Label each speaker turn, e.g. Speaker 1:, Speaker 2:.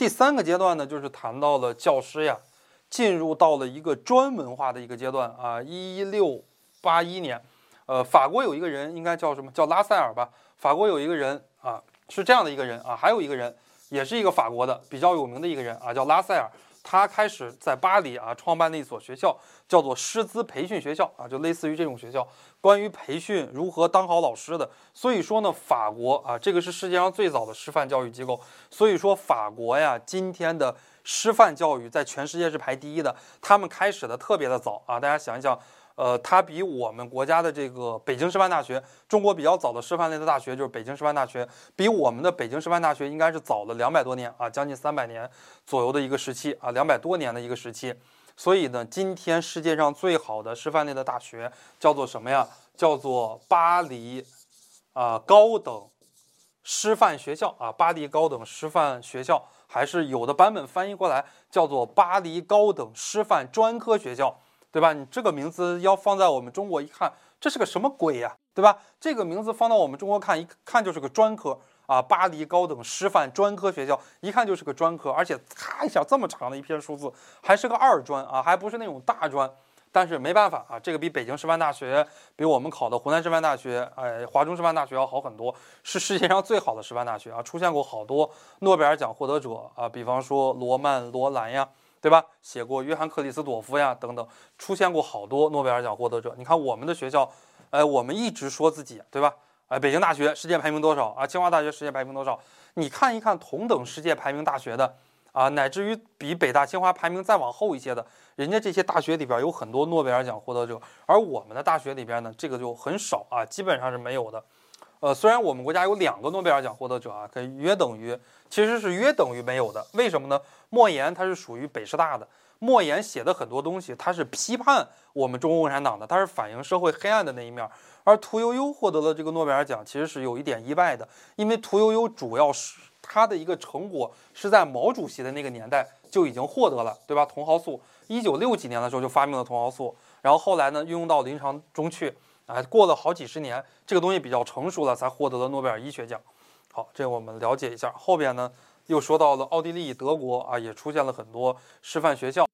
Speaker 1: 第三个阶段呢，就是谈到了教师呀，进入到了一个专门化的一个阶段啊。一六八一年，呃，法国有一个人，应该叫什么叫拉塞尔吧？法国有一个人啊，是这样的一个人啊，还有一个人，也是一个法国的比较有名的一个人啊，叫拉塞尔。他开始在巴黎啊创办了一所学校，叫做师资培训学校啊，就类似于这种学校，关于培训如何当好老师的。所以说呢，法国啊，这个是世界上最早的师范教育机构。所以说法国呀，今天的师范教育在全世界是排第一的。他们开始的特别的早啊，大家想一想。呃，它比我们国家的这个北京师范大学，中国比较早的师范类的大学就是北京师范大学，比我们的北京师范大学应该是早了两百多年啊，将近三百年左右的一个时期啊，两百多年的一个时期。所以呢，今天世界上最好的师范类的大学叫做什么呀？叫做巴黎啊高等师范学校啊，巴黎高等师范学校，还是有的版本翻译过来叫做巴黎高等师范专科学校。对吧？你这个名字要放在我们中国一看，这是个什么鬼呀？对吧？这个名字放到我们中国看，一看就是个专科啊，巴黎高等师范专科学校，一看就是个专科，而且咔一下这么长的一篇数字，还是个二专啊，还不是那种大专。但是没办法啊，这个比北京师范大学，比我们考的湖南师范大学，哎，华中师范大学要好很多，是世界上最好的师范大学啊，出现过好多诺贝尔奖获得者啊，比方说罗曼罗兰呀。对吧？写过约翰克里斯朵夫呀，等等，出现过好多诺贝尔奖获得者。你看我们的学校，哎，我们一直说自己，对吧？哎，北京大学世界排名多少啊？清华大学世界排名多少？你看一看同等世界排名大学的啊，乃至于比北大清华排名再往后一些的，人家这些大学里边有很多诺贝尔奖获得者，而我们的大学里边呢，这个就很少啊，基本上是没有的。呃，虽然我们国家有两个诺贝尔奖获得者啊，可约等于，其实是约等于没有的。为什么呢？莫言他是属于北师大的，莫言写的很多东西，他是批判我们中国共产党的，他是反映社会黑暗的那一面。而屠呦呦获得了这个诺贝尔奖，其实是有一点意外的，因为屠呦呦主要是他的一个成果是在毛主席的那个年代就已经获得了，对吧？茼蒿素，一九六几年的时候就发明了茼蒿素，然后后来呢运用到临床中去。哎，过了好几十年，这个东西比较成熟了，才获得了诺贝尔医学奖。好，这我们了解一下。后边呢，又说到了奥地利、德国啊，也出现了很多师范学校。